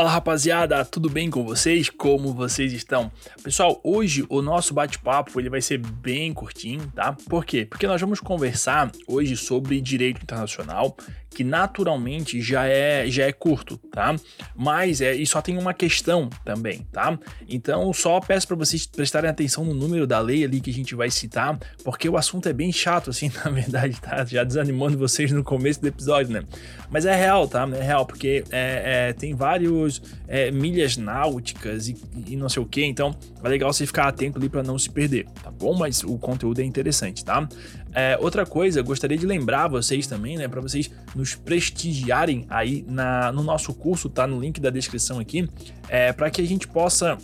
Fala rapaziada, tudo bem com vocês? Como vocês estão? Pessoal, hoje o nosso bate-papo ele vai ser bem curtinho, tá? Por quê? Porque nós vamos conversar hoje sobre direito internacional, que naturalmente já é já é curto, tá? Mas é e só tem uma questão também, tá? Então só peço para vocês prestarem atenção no número da lei ali que a gente vai citar, porque o assunto é bem chato assim, na verdade, tá? Já desanimando vocês no começo do episódio, né? Mas é real, tá? É real porque é, é tem vários é, milhas náuticas e, e, não sei o que, então é legal você ficar atento ali para não se perder, tá bom? Mas o conteúdo é interessante, tá? É, outra coisa, gostaria de lembrar vocês também, né, para vocês nos prestigiarem aí na, no nosso curso, tá no link da descrição aqui, é, para que a gente possa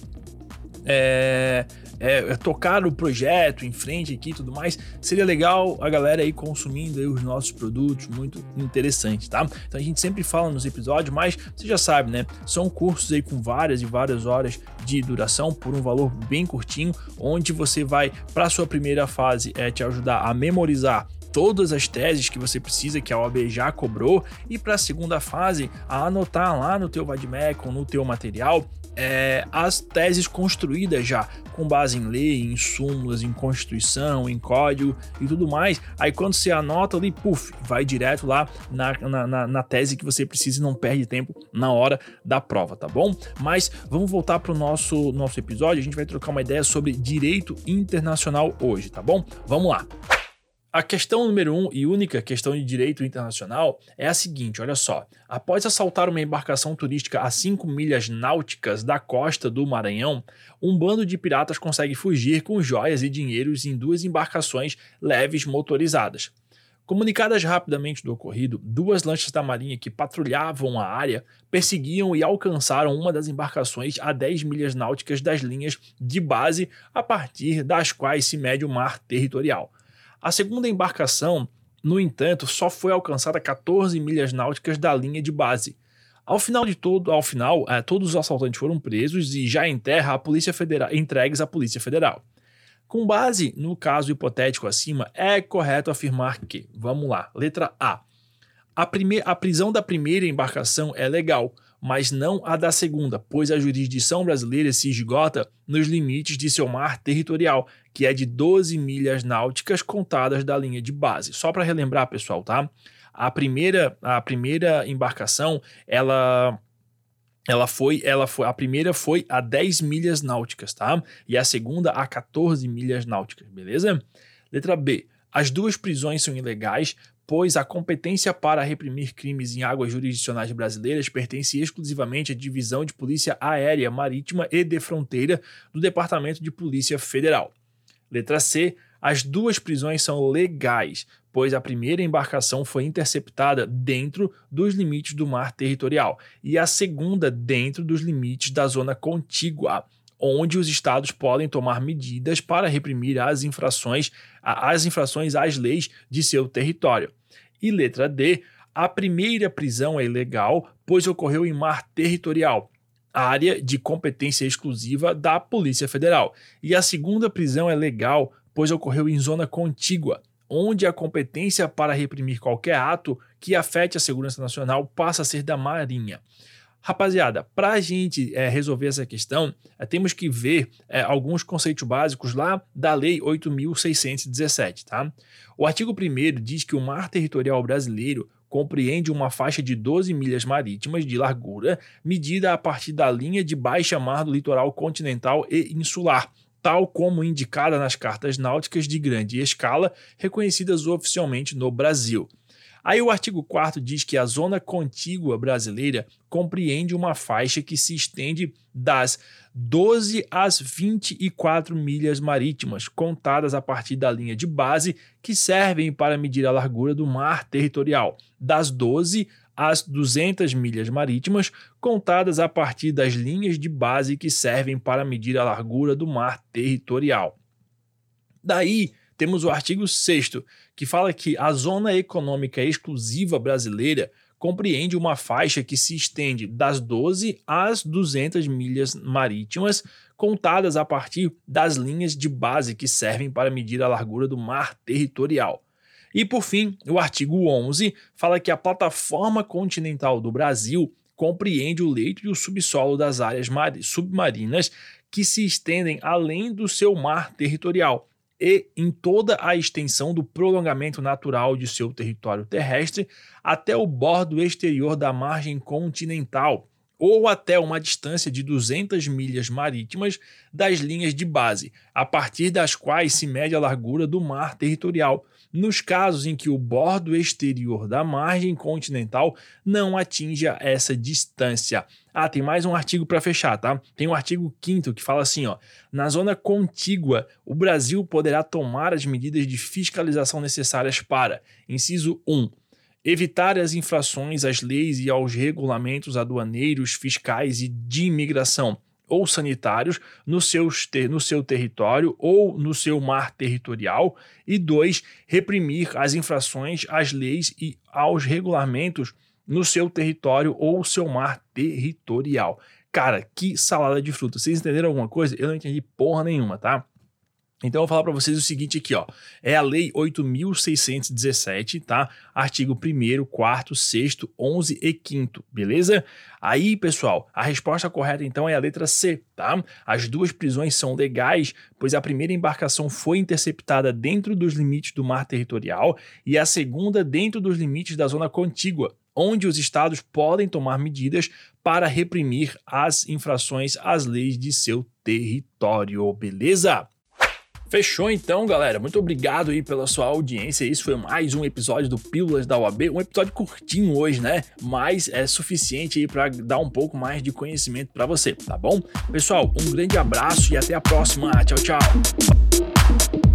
é, é, é, tocar o projeto em frente aqui e tudo mais, seria legal a galera aí consumindo aí os nossos produtos, muito interessante, tá? Então a gente sempre fala nos episódios, mas você já sabe, né? São cursos aí com várias e várias horas de duração por um valor bem curtinho, onde você vai para sua primeira fase é te ajudar a memorizar todas as teses que você precisa, que a OAB já cobrou, e para a segunda fase, a anotar lá no teu VADMEC no teu material é, as teses construídas já, com base em lei, em súmulas, em constituição, em código e tudo mais. Aí quando você anota ali, puf, vai direto lá na, na, na tese que você precisa e não perde tempo na hora da prova, tá bom? Mas vamos voltar para o nosso, nosso episódio, a gente vai trocar uma ideia sobre direito internacional hoje, tá bom? Vamos lá! A questão número um e única questão de direito internacional é a seguinte: olha só. Após assaltar uma embarcação turística a 5 milhas náuticas da costa do Maranhão, um bando de piratas consegue fugir com joias e dinheiros em duas embarcações leves motorizadas. Comunicadas rapidamente do ocorrido, duas lanchas da Marinha que patrulhavam a área perseguiam e alcançaram uma das embarcações a 10 milhas náuticas das linhas de base a partir das quais se mede o mar territorial. A segunda embarcação, no entanto, só foi alcançada a 14 milhas náuticas da linha de base. Ao final de todo, ao final, é, todos os assaltantes foram presos e já em terra a Polícia Federal entregues à Polícia Federal. Com base no caso hipotético acima, é correto afirmar que, vamos lá, letra A. A, a prisão da primeira embarcação é legal, mas não a da segunda, pois a jurisdição brasileira se esgota nos limites de seu mar territorial, que é de 12 milhas náuticas contadas da linha de base. Só para relembrar, pessoal, tá? A primeira, a primeira embarcação, ela ela foi, ela foi, a primeira foi a 10 milhas náuticas, tá? E a segunda a 14 milhas náuticas, beleza? Letra B. As duas prisões são ilegais, pois a competência para reprimir crimes em águas jurisdicionais brasileiras pertence exclusivamente à Divisão de Polícia Aérea, Marítima e de Fronteira do Departamento de Polícia Federal. Letra C. As duas prisões são legais, pois a primeira embarcação foi interceptada dentro dos limites do mar territorial e a segunda dentro dos limites da zona contígua, onde os estados podem tomar medidas para reprimir as infrações, as infrações às leis de seu território. E letra D. A primeira prisão é ilegal, pois ocorreu em mar territorial, área de competência exclusiva da Polícia Federal. E a segunda prisão é legal, pois ocorreu em zona contígua, onde a competência para reprimir qualquer ato que afete a segurança nacional passa a ser da Marinha. Rapaziada, para a gente é, resolver essa questão, é, temos que ver é, alguns conceitos básicos lá da Lei 8.617, tá? O artigo 1 diz que o mar territorial brasileiro compreende uma faixa de 12 milhas marítimas de largura, medida a partir da linha de baixa mar do litoral continental e insular, tal como indicada nas cartas náuticas de grande escala reconhecidas oficialmente no Brasil. Aí o artigo 4 diz que a zona contígua brasileira compreende uma faixa que se estende das 12 às 24 milhas marítimas, contadas a partir da linha de base, que servem para medir a largura do mar territorial, das 12 às 200 milhas marítimas, contadas a partir das linhas de base que servem para medir a largura do mar territorial. Daí, temos o artigo 6 que fala que a zona econômica exclusiva brasileira compreende uma faixa que se estende das 12 às 200 milhas marítimas, contadas a partir das linhas de base que servem para medir a largura do mar territorial. E por fim, o artigo 11 fala que a plataforma continental do Brasil compreende o leito e o subsolo das áreas submarinas que se estendem além do seu mar territorial e em toda a extensão do prolongamento natural de seu território terrestre até o bordo exterior da margem continental ou até uma distância de 200 milhas marítimas das linhas de base, a partir das quais se mede a largura do mar territorial, nos casos em que o bordo exterior da margem continental não atinja essa distância. Ah, tem mais um artigo para fechar, tá? Tem o um artigo 5 que fala assim, ó: na zona contígua, o Brasil poderá tomar as medidas de fiscalização necessárias para, inciso 1, evitar as infrações às leis e aos regulamentos aduaneiros, fiscais e de imigração ou sanitários no, seus no seu território ou no seu mar territorial. E dois, reprimir as infrações às leis e aos regulamentos no seu território ou seu mar territorial. Cara, que salada de fruta. Vocês entenderam alguma coisa? Eu não entendi porra nenhuma, tá? Então eu vou falar para vocês o seguinte aqui, ó. É a lei 8617, tá? Artigo 1 4 6 11 e 5 beleza? Aí, pessoal, a resposta correta então é a letra C, tá? As duas prisões são legais, pois a primeira embarcação foi interceptada dentro dos limites do mar territorial e a segunda dentro dos limites da zona contígua, onde os estados podem tomar medidas para reprimir as infrações às leis de seu território, beleza? Fechou então, galera. Muito obrigado aí pela sua audiência. Isso foi mais um episódio do Pílulas da UAB, um episódio curtinho hoje, né? Mas é suficiente aí para dar um pouco mais de conhecimento para você, tá bom? Pessoal, um grande abraço e até a próxima. Tchau, tchau.